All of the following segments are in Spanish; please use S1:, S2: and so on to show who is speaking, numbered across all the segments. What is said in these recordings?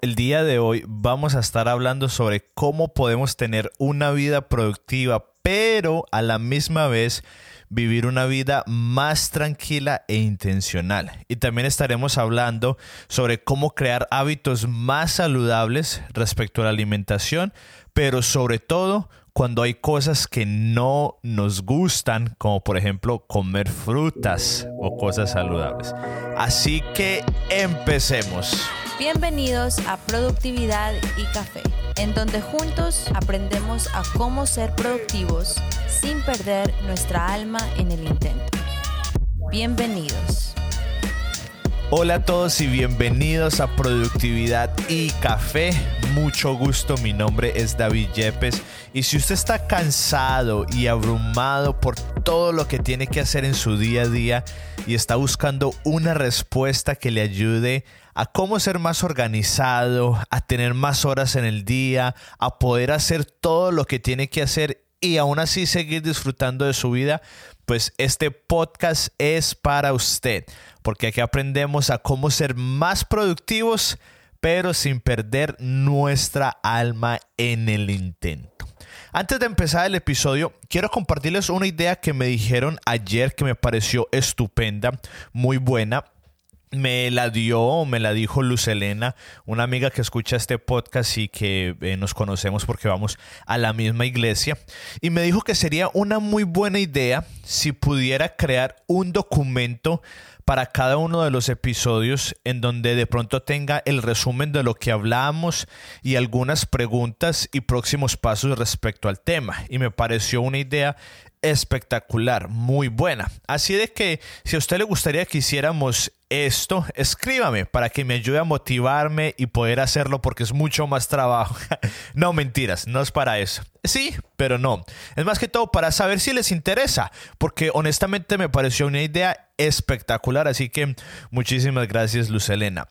S1: El día de hoy vamos a estar hablando sobre cómo podemos tener una vida productiva, pero a la misma vez vivir una vida más tranquila e intencional. Y también estaremos hablando sobre cómo crear hábitos más saludables respecto a la alimentación, pero sobre todo cuando hay cosas que no nos gustan, como por ejemplo comer frutas o cosas saludables. Así que empecemos.
S2: Bienvenidos a Productividad y Café, en donde juntos aprendemos a cómo ser productivos sin perder nuestra alma en el intento. Bienvenidos.
S1: Hola a todos y bienvenidos a Productividad y Café. Mucho gusto, mi nombre es David Yepes y si usted está cansado y abrumado por todo lo que tiene que hacer en su día a día y está buscando una respuesta que le ayude a cómo ser más organizado, a tener más horas en el día, a poder hacer todo lo que tiene que hacer y aún así seguir disfrutando de su vida, pues este podcast es para usted, porque aquí aprendemos a cómo ser más productivos, pero sin perder nuestra alma en el intento. Antes de empezar el episodio, quiero compartirles una idea que me dijeron ayer que me pareció estupenda, muy buena me la dio, me la dijo Luz Elena, una amiga que escucha este podcast y que eh, nos conocemos porque vamos a la misma iglesia, y me dijo que sería una muy buena idea si pudiera crear un documento para cada uno de los episodios en donde de pronto tenga el resumen de lo que hablamos y algunas preguntas y próximos pasos respecto al tema. Y me pareció una idea espectacular, muy buena. Así de que si a usted le gustaría que hiciéramos esto, escríbame para que me ayude a motivarme y poder hacerlo porque es mucho más trabajo. no, mentiras, no es para eso. Sí, pero no. Es más que todo para saber si les interesa, porque honestamente me pareció una idea espectacular, así que muchísimas gracias Luz Elena.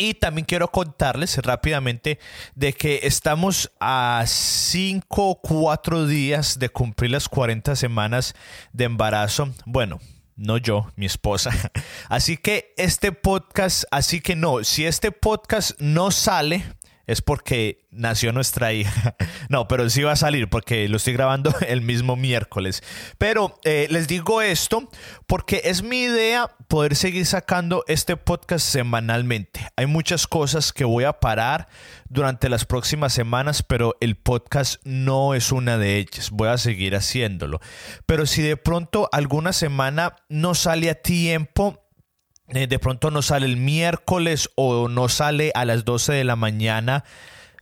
S1: Y también quiero contarles rápidamente de que estamos a 5 o 4 días de cumplir las 40 semanas de embarazo. Bueno, no yo, mi esposa. Así que este podcast, así que no, si este podcast no sale, es porque nació nuestra hija. No, pero sí va a salir porque lo estoy grabando el mismo miércoles. Pero eh, les digo esto porque es mi idea poder seguir sacando este podcast semanalmente. Hay muchas cosas que voy a parar durante las próximas semanas, pero el podcast no es una de ellas. Voy a seguir haciéndolo. Pero si de pronto alguna semana no sale a tiempo, eh, de pronto no sale el miércoles o no sale a las 12 de la mañana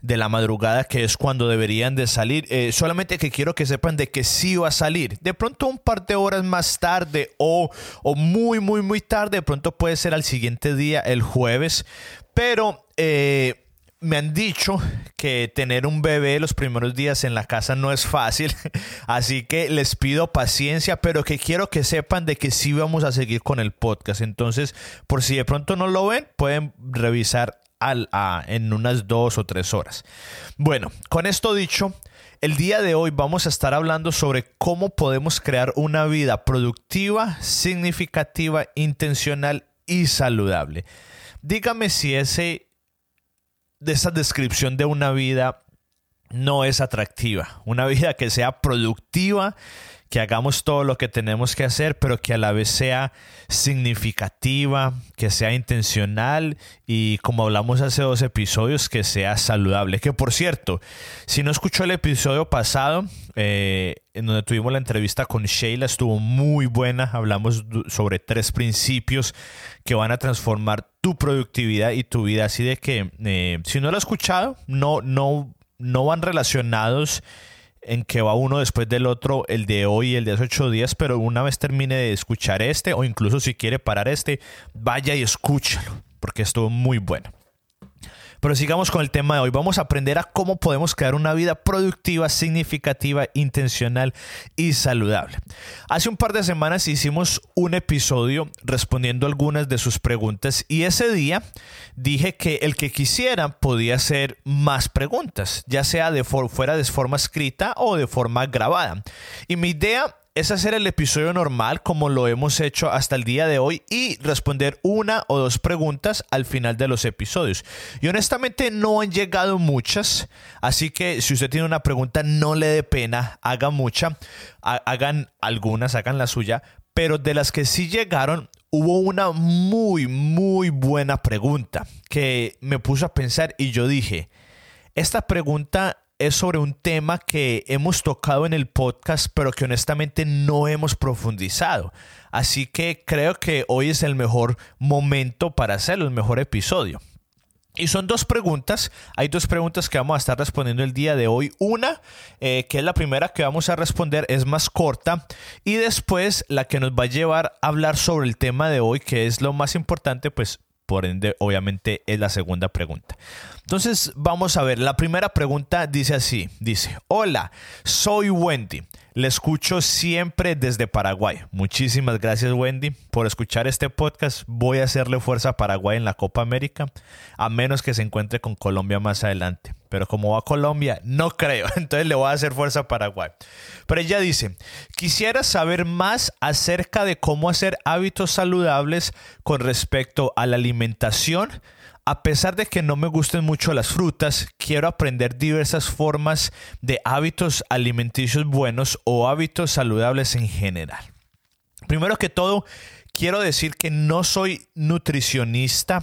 S1: de la madrugada, que es cuando deberían de salir. Eh, solamente que quiero que sepan de que sí va a salir. De pronto un par de horas más tarde o, o muy, muy, muy tarde. De pronto puede ser al siguiente día, el jueves. Pero... Eh, me han dicho que tener un bebé los primeros días en la casa no es fácil, así que les pido paciencia, pero que quiero que sepan de que sí vamos a seguir con el podcast. Entonces, por si de pronto no lo ven, pueden revisar al, en unas dos o tres horas. Bueno, con esto dicho, el día de hoy vamos a estar hablando sobre cómo podemos crear una vida productiva, significativa, intencional y saludable. Dígame si ese de esa descripción de una vida no es atractiva. Una vida que sea productiva, que hagamos todo lo que tenemos que hacer, pero que a la vez sea significativa, que sea intencional y como hablamos hace dos episodios, que sea saludable. Que por cierto, si no escuchó el episodio pasado, eh, en donde tuvimos la entrevista con Sheila, estuvo muy buena. Hablamos sobre tres principios que van a transformar tu productividad y tu vida. Así de que eh, si no lo has escuchado, no, no, no van relacionados en que va uno después del otro, el de hoy y el de hace ocho días, pero una vez termine de escuchar este, o incluso si quiere parar este, vaya y escúchalo, porque estuvo muy bueno. Pero sigamos con el tema de hoy. Vamos a aprender a cómo podemos crear una vida productiva, significativa, intencional y saludable. Hace un par de semanas hicimos un episodio respondiendo algunas de sus preguntas y ese día dije que el que quisiera podía hacer más preguntas, ya sea de fuera de forma escrita o de forma grabada. Y mi idea es hacer el episodio normal como lo hemos hecho hasta el día de hoy y responder una o dos preguntas al final de los episodios. Y honestamente no han llegado muchas, así que si usted tiene una pregunta no le dé pena, haga mucha, hagan algunas, hagan la suya, pero de las que sí llegaron hubo una muy, muy buena pregunta que me puso a pensar y yo dije, esta pregunta es sobre un tema que hemos tocado en el podcast, pero que honestamente no hemos profundizado. Así que creo que hoy es el mejor momento para hacerlo, el mejor episodio. Y son dos preguntas. Hay dos preguntas que vamos a estar respondiendo el día de hoy. Una, eh, que es la primera que vamos a responder, es más corta. Y después, la que nos va a llevar a hablar sobre el tema de hoy, que es lo más importante, pues por ende, obviamente es la segunda pregunta. Entonces, vamos a ver. La primera pregunta dice así. Dice, hola, soy Wendy. Le escucho siempre desde Paraguay. Muchísimas gracias Wendy por escuchar este podcast. Voy a hacerle fuerza a Paraguay en la Copa América, a menos que se encuentre con Colombia más adelante. Pero como va Colombia, no creo. Entonces le voy a hacer fuerza a Paraguay. Pero ella dice, quisiera saber más acerca de cómo hacer hábitos saludables con respecto a la alimentación a pesar de que no me gusten mucho las frutas, quiero aprender diversas formas de hábitos alimenticios buenos o hábitos saludables en general. Primero que todo, quiero decir que no soy nutricionista.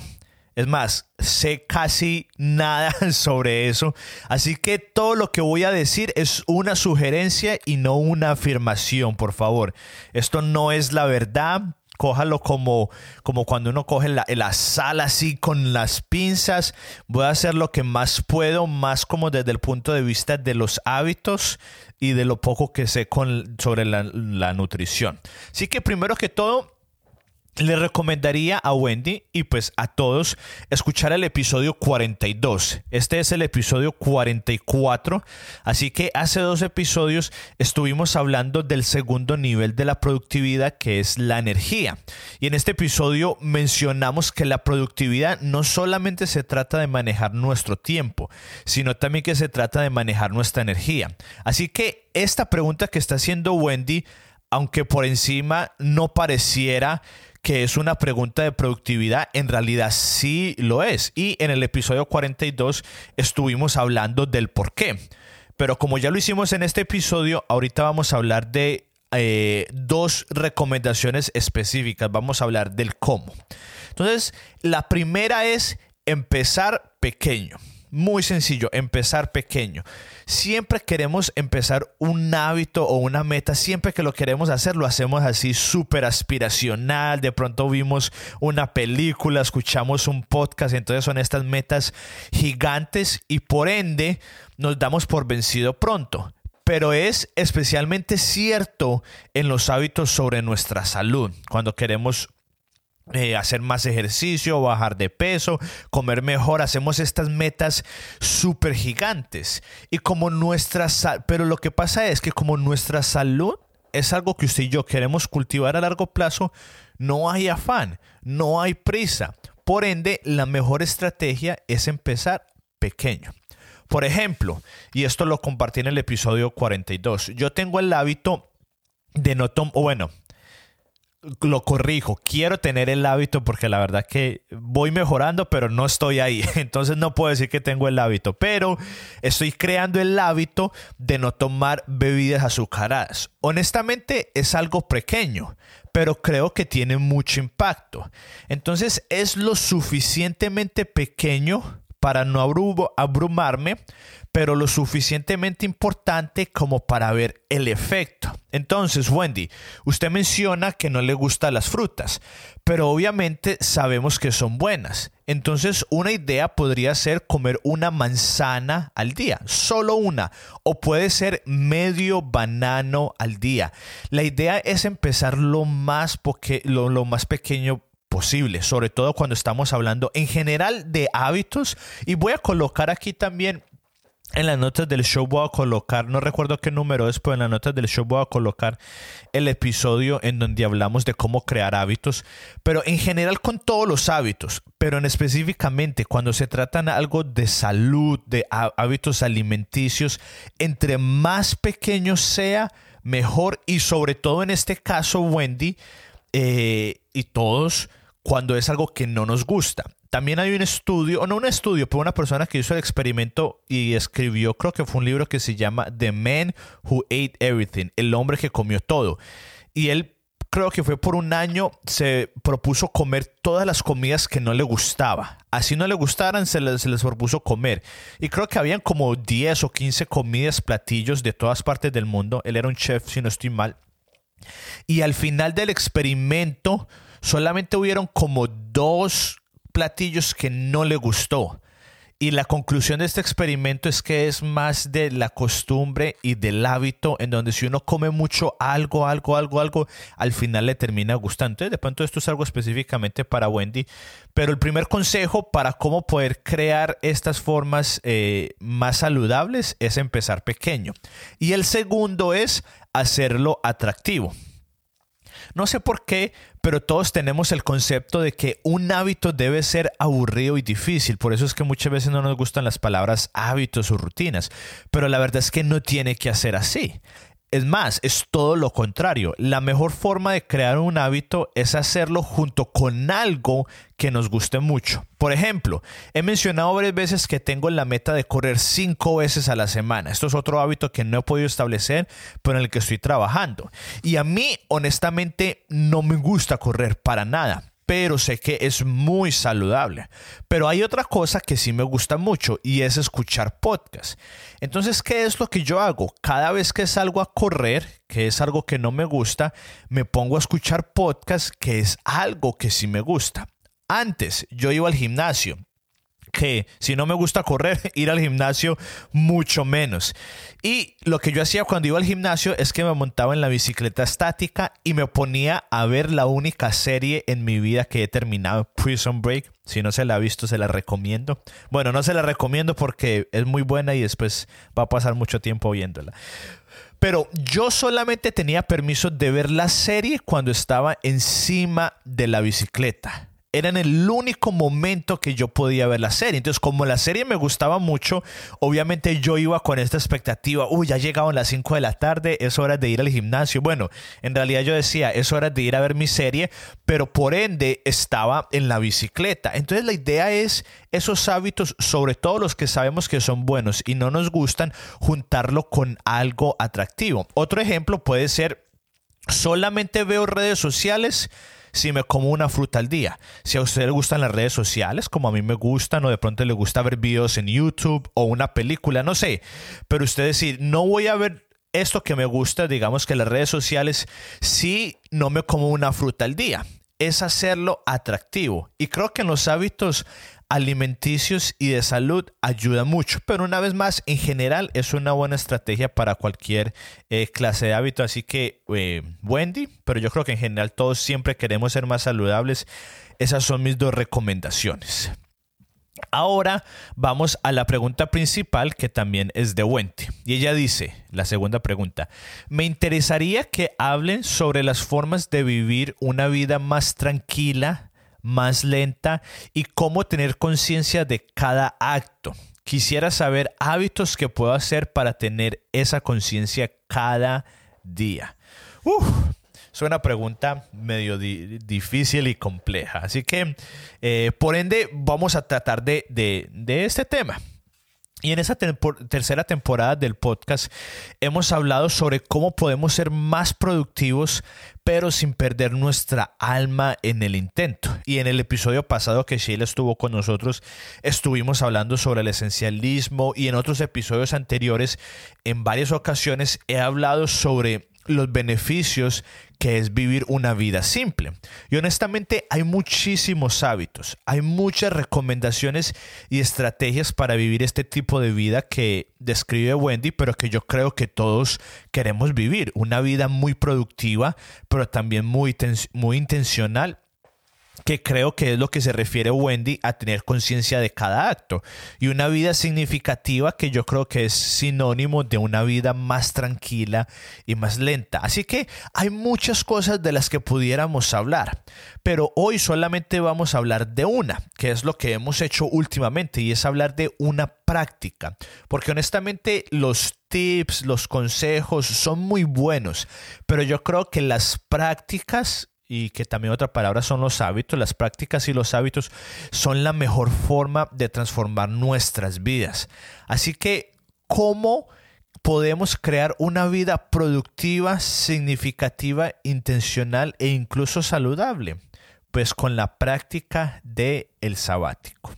S1: Es más, sé casi nada sobre eso. Así que todo lo que voy a decir es una sugerencia y no una afirmación, por favor. Esto no es la verdad cójalo como, como cuando uno coge la, sal así con las pinzas. Voy a hacer lo que más puedo, más como desde el punto de vista de los hábitos y de lo poco que sé con, sobre la, la nutrición. Así que primero que todo, le recomendaría a Wendy y pues a todos escuchar el episodio 42. Este es el episodio 44, así que hace dos episodios estuvimos hablando del segundo nivel de la productividad que es la energía. Y en este episodio mencionamos que la productividad no solamente se trata de manejar nuestro tiempo, sino también que se trata de manejar nuestra energía. Así que esta pregunta que está haciendo Wendy, aunque por encima no pareciera que es una pregunta de productividad, en realidad sí lo es. Y en el episodio 42 estuvimos hablando del por qué. Pero como ya lo hicimos en este episodio, ahorita vamos a hablar de eh, dos recomendaciones específicas. Vamos a hablar del cómo. Entonces, la primera es empezar pequeño. Muy sencillo, empezar pequeño. Siempre queremos empezar un hábito o una meta, siempre que lo queremos hacer, lo hacemos así súper aspiracional. De pronto vimos una película, escuchamos un podcast, entonces son estas metas gigantes y por ende nos damos por vencido pronto pero es especialmente cierto en los hábitos sobre nuestra salud. Cuando queremos eh, hacer más ejercicio, bajar de peso, comer mejor, hacemos estas metas súper gigantes. Y como nuestra pero lo que pasa es que como nuestra salud es algo que usted y yo queremos cultivar a largo plazo, no hay afán, no hay prisa. Por ende, la mejor estrategia es empezar pequeño. Por ejemplo, y esto lo compartí en el episodio 42, yo tengo el hábito de no tomar, bueno, lo corrijo, quiero tener el hábito porque la verdad que voy mejorando, pero no estoy ahí. Entonces no puedo decir que tengo el hábito, pero estoy creando el hábito de no tomar bebidas azucaradas. Honestamente es algo pequeño, pero creo que tiene mucho impacto. Entonces es lo suficientemente pequeño para no abrumarme, pero lo suficientemente importante como para ver el efecto. Entonces, Wendy, usted menciona que no le gustan las frutas, pero obviamente sabemos que son buenas. Entonces, una idea podría ser comer una manzana al día, solo una, o puede ser medio banano al día. La idea es empezar lo más, lo, lo más pequeño posible, sobre todo cuando estamos hablando en general de hábitos. Y voy a colocar aquí también en las notas del show voy a colocar, no recuerdo qué número es, pero en las notas del show voy a colocar el episodio en donde hablamos de cómo crear hábitos, pero en general con todos los hábitos, pero en específicamente cuando se trata de algo de salud, de hábitos alimenticios, entre más pequeño sea, mejor y sobre todo en este caso Wendy eh, y todos cuando es algo que no nos gusta. También hay un estudio, o no un estudio, pero una persona que hizo el experimento y escribió, creo que fue un libro que se llama The Man Who Ate Everything, el hombre que comió todo. Y él creo que fue por un año, se propuso comer todas las comidas que no le gustaba. Así no le gustaran, se les, se les, propuso comer. Y creo que habían como 10 o 15 comidas, platillos de todas partes del mundo. Él era un chef, si no estoy mal. Y al final del experimento, solamente hubieron como dos platillos que no le gustó. Y la conclusión de este experimento es que es más de la costumbre y del hábito en donde si uno come mucho algo, algo, algo, algo, al final le termina gustando. Entonces, de pronto esto es algo específicamente para Wendy. Pero el primer consejo para cómo poder crear estas formas eh, más saludables es empezar pequeño. Y el segundo es hacerlo atractivo. No sé por qué, pero todos tenemos el concepto de que un hábito debe ser aburrido y difícil. Por eso es que muchas veces no nos gustan las palabras hábitos o rutinas. Pero la verdad es que no tiene que hacer así. Es más, es todo lo contrario. La mejor forma de crear un hábito es hacerlo junto con algo que nos guste mucho. Por ejemplo, he mencionado varias veces que tengo la meta de correr cinco veces a la semana. Esto es otro hábito que no he podido establecer, pero en el que estoy trabajando. Y a mí, honestamente, no me gusta correr para nada pero sé que es muy saludable. Pero hay otra cosa que sí me gusta mucho y es escuchar podcast. Entonces, ¿qué es lo que yo hago? Cada vez que salgo a correr, que es algo que no me gusta, me pongo a escuchar podcast, que es algo que sí me gusta. Antes yo iba al gimnasio que si no me gusta correr, ir al gimnasio mucho menos. Y lo que yo hacía cuando iba al gimnasio es que me montaba en la bicicleta estática y me ponía a ver la única serie en mi vida que he terminado, Prison Break. Si no se la ha visto, se la recomiendo. Bueno, no se la recomiendo porque es muy buena y después va a pasar mucho tiempo viéndola. Pero yo solamente tenía permiso de ver la serie cuando estaba encima de la bicicleta era en el único momento que yo podía ver la serie. Entonces, como la serie me gustaba mucho, obviamente yo iba con esta expectativa, uy, ya llegaban las 5 de la tarde, es hora de ir al gimnasio. Bueno, en realidad yo decía, es hora de ir a ver mi serie, pero por ende estaba en la bicicleta. Entonces, la idea es esos hábitos, sobre todo los que sabemos que son buenos y no nos gustan, juntarlo con algo atractivo. Otro ejemplo puede ser, solamente veo redes sociales si me como una fruta al día. Si a usted le gustan las redes sociales, como a mí me gustan, o de pronto le gusta ver videos en YouTube o una película, no sé. Pero usted decir, no voy a ver esto que me gusta, digamos que las redes sociales, si no me como una fruta al día. Es hacerlo atractivo. Y creo que en los hábitos alimenticios y de salud ayuda mucho. Pero una vez más, en general es una buena estrategia para cualquier eh, clase de hábito. Así que, eh, Wendy, pero yo creo que en general todos siempre queremos ser más saludables. Esas son mis dos recomendaciones. Ahora vamos a la pregunta principal que también es de Wendy. Y ella dice, la segunda pregunta, me interesaría que hablen sobre las formas de vivir una vida más tranquila, más lenta y cómo tener conciencia de cada acto. Quisiera saber hábitos que puedo hacer para tener esa conciencia cada día. Uf, es una pregunta medio difícil y compleja. Así que, eh, por ende, vamos a tratar de, de este tema. Y en esa tercera temporada del podcast hemos hablado sobre cómo podemos ser más productivos, pero sin perder nuestra alma en el intento. Y en el episodio pasado que Sheila estuvo con nosotros, estuvimos hablando sobre el esencialismo y en otros episodios anteriores, en varias ocasiones he hablado sobre los beneficios que es vivir una vida simple. Y honestamente hay muchísimos hábitos, hay muchas recomendaciones y estrategias para vivir este tipo de vida que describe Wendy, pero que yo creo que todos queremos vivir. Una vida muy productiva, pero también muy, muy intencional que creo que es lo que se refiere Wendy a tener conciencia de cada acto y una vida significativa que yo creo que es sinónimo de una vida más tranquila y más lenta. Así que hay muchas cosas de las que pudiéramos hablar, pero hoy solamente vamos a hablar de una, que es lo que hemos hecho últimamente y es hablar de una práctica, porque honestamente los tips, los consejos son muy buenos, pero yo creo que las prácticas y que también otra palabra son los hábitos, las prácticas y los hábitos son la mejor forma de transformar nuestras vidas. Así que, ¿cómo podemos crear una vida productiva, significativa, intencional e incluso saludable? Pues con la práctica del el sabático.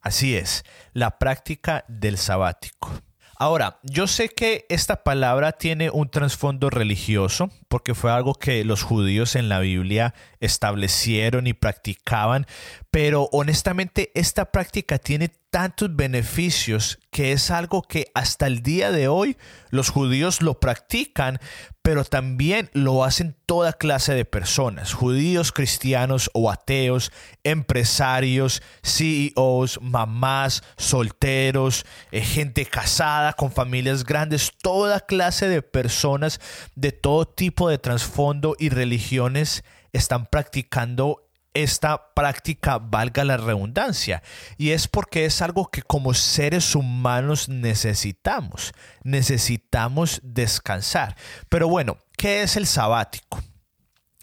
S1: Así es, la práctica del sabático. Ahora, yo sé que esta palabra tiene un trasfondo religioso, porque fue algo que los judíos en la Biblia establecieron y practicaban, pero honestamente esta práctica tiene tantos beneficios que es algo que hasta el día de hoy los judíos lo practican, pero también lo hacen toda clase de personas, judíos, cristianos o ateos, empresarios, CEOs, mamás, solteros, eh, gente casada con familias grandes, toda clase de personas de todo tipo de trasfondo y religiones están practicando esta práctica valga la redundancia. Y es porque es algo que como seres humanos necesitamos. Necesitamos descansar. Pero bueno, ¿qué es el sabático?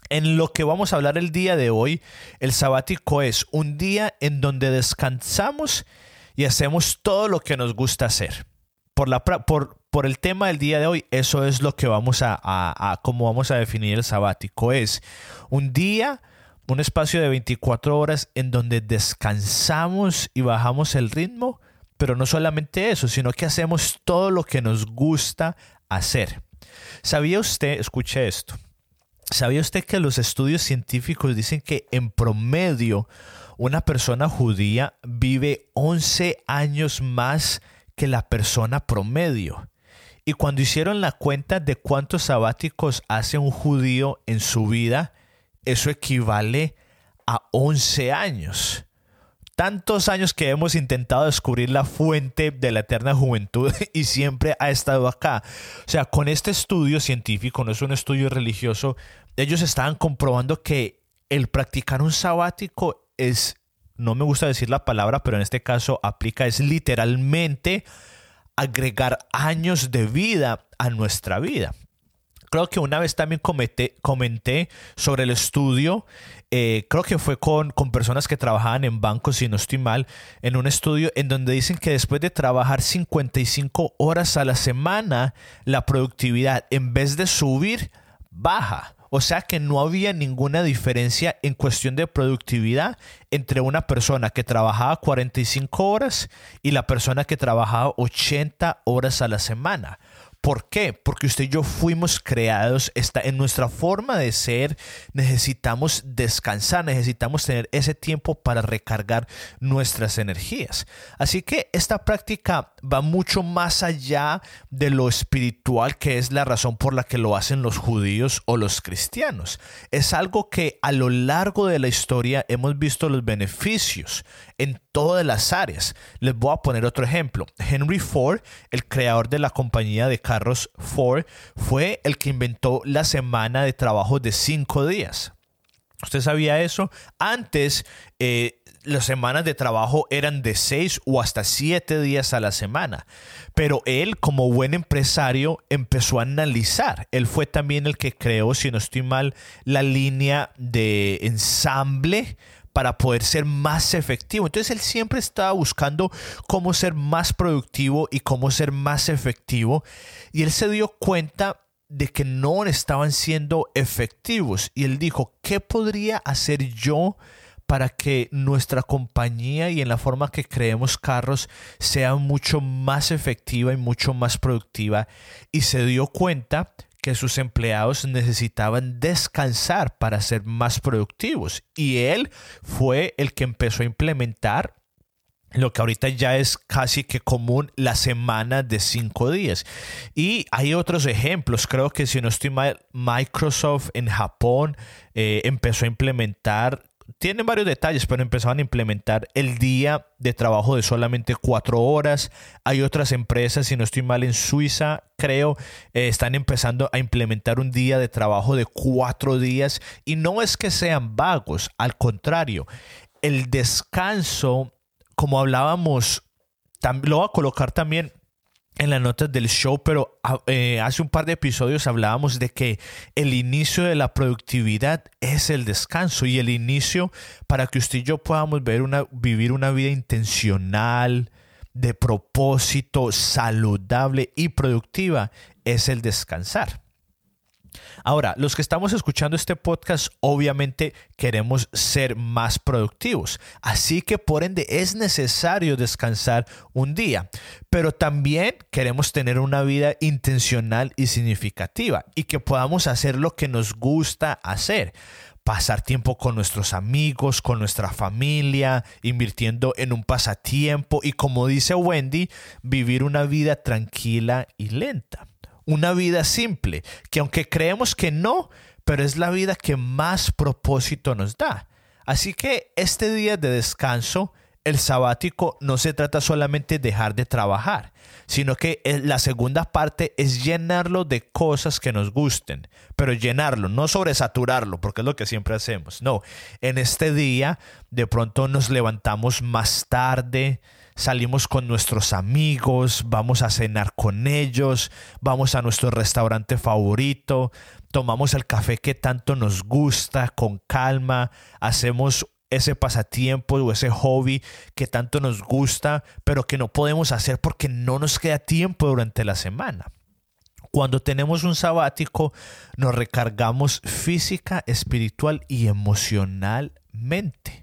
S1: En lo que vamos a hablar el día de hoy, el sabático es un día en donde descansamos y hacemos todo lo que nos gusta hacer. Por, la, por, por el tema del día de hoy, eso es lo que vamos a, a, cómo vamos a definir el sabático. Es un día un espacio de 24 horas en donde descansamos y bajamos el ritmo, pero no solamente eso, sino que hacemos todo lo que nos gusta hacer. ¿Sabía usted, escuche esto, ¿sabía usted que los estudios científicos dicen que en promedio una persona judía vive 11 años más que la persona promedio? Y cuando hicieron la cuenta de cuántos sabáticos hace un judío en su vida, eso equivale a 11 años. Tantos años que hemos intentado descubrir la fuente de la eterna juventud y siempre ha estado acá. O sea, con este estudio científico, no es un estudio religioso, ellos estaban comprobando que el practicar un sabático es, no me gusta decir la palabra, pero en este caso aplica, es literalmente agregar años de vida a nuestra vida. Creo que una vez también comenté sobre el estudio, eh, creo que fue con, con personas que trabajaban en bancos, si no estoy mal, en un estudio en donde dicen que después de trabajar 55 horas a la semana, la productividad en vez de subir, baja. O sea que no había ninguna diferencia en cuestión de productividad entre una persona que trabajaba 45 horas y la persona que trabajaba 80 horas a la semana. ¿Por qué? Porque usted y yo fuimos creados, está en nuestra forma de ser, necesitamos descansar, necesitamos tener ese tiempo para recargar nuestras energías. Así que esta práctica va mucho más allá de lo espiritual, que es la razón por la que lo hacen los judíos o los cristianos. Es algo que a lo largo de la historia hemos visto los beneficios en todas las áreas. Les voy a poner otro ejemplo. Henry Ford, el creador de la compañía de carros Ford, fue el que inventó la semana de trabajo de cinco días. ¿Usted sabía eso? Antes, eh, las semanas de trabajo eran de seis o hasta siete días a la semana. Pero él, como buen empresario, empezó a analizar. Él fue también el que creó, si no estoy mal, la línea de ensamble para poder ser más efectivo. Entonces él siempre estaba buscando cómo ser más productivo y cómo ser más efectivo. Y él se dio cuenta de que no estaban siendo efectivos. Y él dijo, ¿qué podría hacer yo para que nuestra compañía y en la forma que creemos carros sea mucho más efectiva y mucho más productiva? Y se dio cuenta que sus empleados necesitaban descansar para ser más productivos. Y él fue el que empezó a implementar lo que ahorita ya es casi que común, la semana de cinco días. Y hay otros ejemplos, creo que si no estoy mal, Microsoft en Japón eh, empezó a implementar tienen varios detalles, pero empezaban a implementar el día de trabajo de solamente cuatro horas. Hay otras empresas, si no estoy mal, en Suiza, creo, eh, están empezando a implementar un día de trabajo de cuatro días. Y no es que sean vagos, al contrario, el descanso, como hablábamos, lo voy a colocar también en las notas del show, pero ah, eh, hace un par de episodios hablábamos de que el inicio de la productividad es el descanso y el inicio para que usted y yo podamos ver una, vivir una vida intencional, de propósito, saludable y productiva es el descansar. Ahora, los que estamos escuchando este podcast obviamente queremos ser más productivos, así que por ende es necesario descansar un día, pero también queremos tener una vida intencional y significativa y que podamos hacer lo que nos gusta hacer. Pasar tiempo con nuestros amigos, con nuestra familia, invirtiendo en un pasatiempo y como dice Wendy, vivir una vida tranquila y lenta una vida simple, que aunque creemos que no, pero es la vida que más propósito nos da. Así que este día de descanso, el sabático no se trata solamente de dejar de trabajar, sino que la segunda parte es llenarlo de cosas que nos gusten, pero llenarlo, no sobresaturarlo, porque es lo que siempre hacemos. No, en este día de pronto nos levantamos más tarde, salimos con nuestros amigos, vamos a cenar con ellos, vamos a nuestro restaurante favorito, tomamos el café que tanto nos gusta con calma, hacemos ese pasatiempo o ese hobby que tanto nos gusta, pero que no podemos hacer porque no nos queda tiempo durante la semana. Cuando tenemos un sabático, nos recargamos física, espiritual y emocionalmente.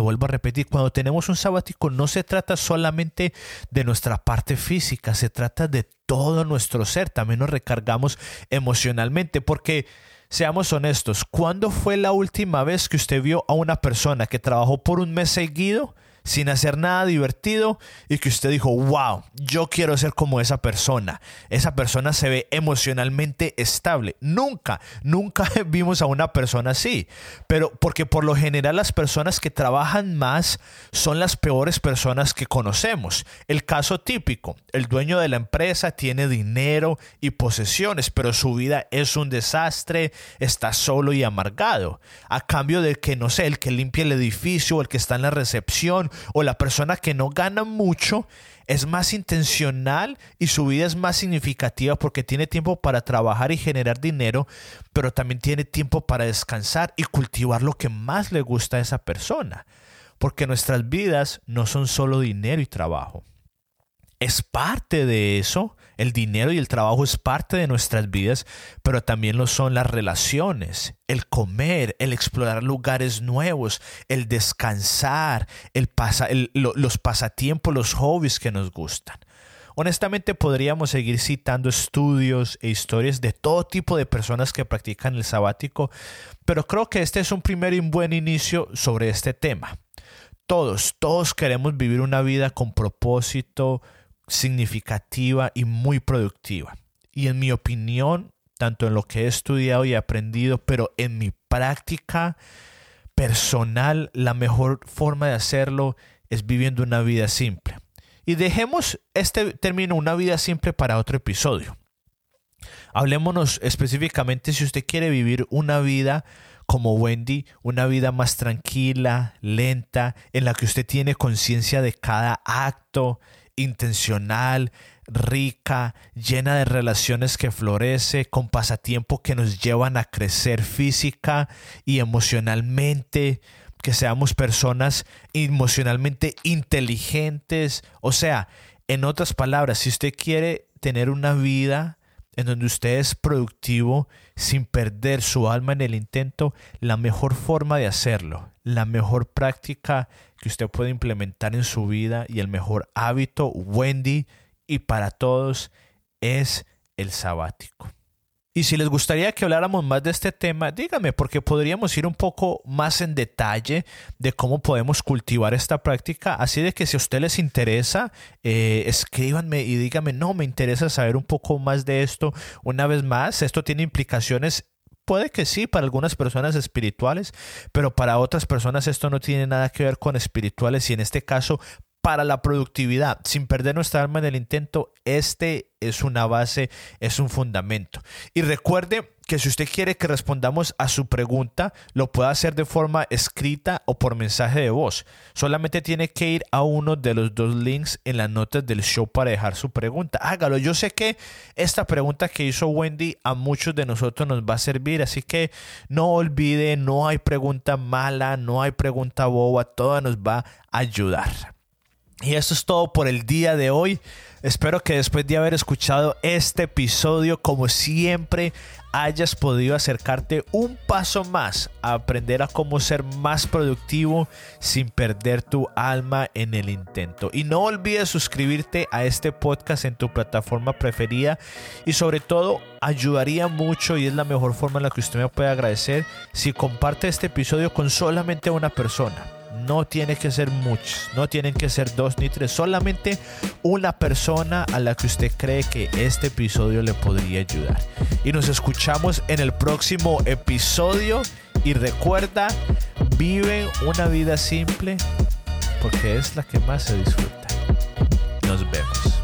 S1: Lo vuelvo a repetir, cuando tenemos un sabático no se trata solamente de nuestra parte física, se trata de todo nuestro ser, también nos recargamos emocionalmente, porque seamos honestos, ¿cuándo fue la última vez que usted vio a una persona que trabajó por un mes seguido sin hacer nada divertido y que usted dijo, wow, yo quiero ser como esa persona. Esa persona se ve emocionalmente estable. Nunca, nunca vimos a una persona así. Pero porque por lo general las personas que trabajan más son las peores personas que conocemos. El caso típico, el dueño de la empresa tiene dinero y posesiones, pero su vida es un desastre, está solo y amargado. A cambio de que, no sé, el que limpia el edificio, el que está en la recepción, o la persona que no gana mucho es más intencional y su vida es más significativa porque tiene tiempo para trabajar y generar dinero, pero también tiene tiempo para descansar y cultivar lo que más le gusta a esa persona. Porque nuestras vidas no son solo dinero y trabajo es parte de eso. El dinero y el trabajo es parte de nuestras vidas, pero también lo son las relaciones, el comer, el explorar lugares nuevos, el descansar, el los pasatiempos, los hobbies que nos gustan. Honestamente podríamos seguir citando estudios e historias de todo tipo de personas que practican el sabático, pero creo que este es un primer y buen inicio sobre este tema. Todos, todos queremos vivir una vida con propósito, significativa y muy productiva. Y en mi opinión, tanto en lo que he estudiado y aprendido, pero en mi práctica personal, la mejor forma de hacerlo es viviendo una vida simple. Y dejemos este término, una vida simple, para otro episodio. Hablémonos específicamente si usted quiere vivir una vida como Wendy, una vida más tranquila, lenta, en la que usted tiene conciencia de cada acto, intencional, rica, llena de relaciones que florece, con pasatiempo que nos llevan a crecer física y emocionalmente, que seamos personas emocionalmente inteligentes. O sea, en otras palabras, si usted quiere tener una vida en donde usted es productivo sin perder su alma en el intento, la mejor forma de hacerlo, la mejor práctica que usted puede implementar en su vida y el mejor hábito, Wendy, y para todos es el sabático. Y si les gustaría que habláramos más de este tema, dígame, porque podríamos ir un poco más en detalle de cómo podemos cultivar esta práctica. Así de que si a usted les interesa, eh, escríbanme y díganme, no, me interesa saber un poco más de esto. Una vez más, esto tiene implicaciones puede que sí para algunas personas espirituales, pero para otras personas esto no tiene nada que ver con espirituales y en este caso para la productividad sin perder nuestra alma en el intento, este es una base, es un fundamento. Y recuerde que si usted quiere que respondamos a su pregunta, lo puede hacer de forma escrita o por mensaje de voz. Solamente tiene que ir a uno de los dos links en las notas del show para dejar su pregunta. Hágalo. Yo sé que esta pregunta que hizo Wendy a muchos de nosotros nos va a servir, así que no olvide, no hay pregunta mala, no hay pregunta boba, toda nos va a ayudar. Y eso es todo por el día de hoy. Espero que después de haber escuchado este episodio, como siempre, hayas podido acercarte un paso más a aprender a cómo ser más productivo sin perder tu alma en el intento. Y no olvides suscribirte a este podcast en tu plataforma preferida y sobre todo ayudaría mucho y es la mejor forma en la que usted me puede agradecer si comparte este episodio con solamente una persona no tiene que ser muchos, no tienen que ser dos ni tres, solamente una persona a la que usted cree que este episodio le podría ayudar. Y nos escuchamos en el próximo episodio y recuerda, vive una vida simple porque es la que más se disfruta. Nos vemos.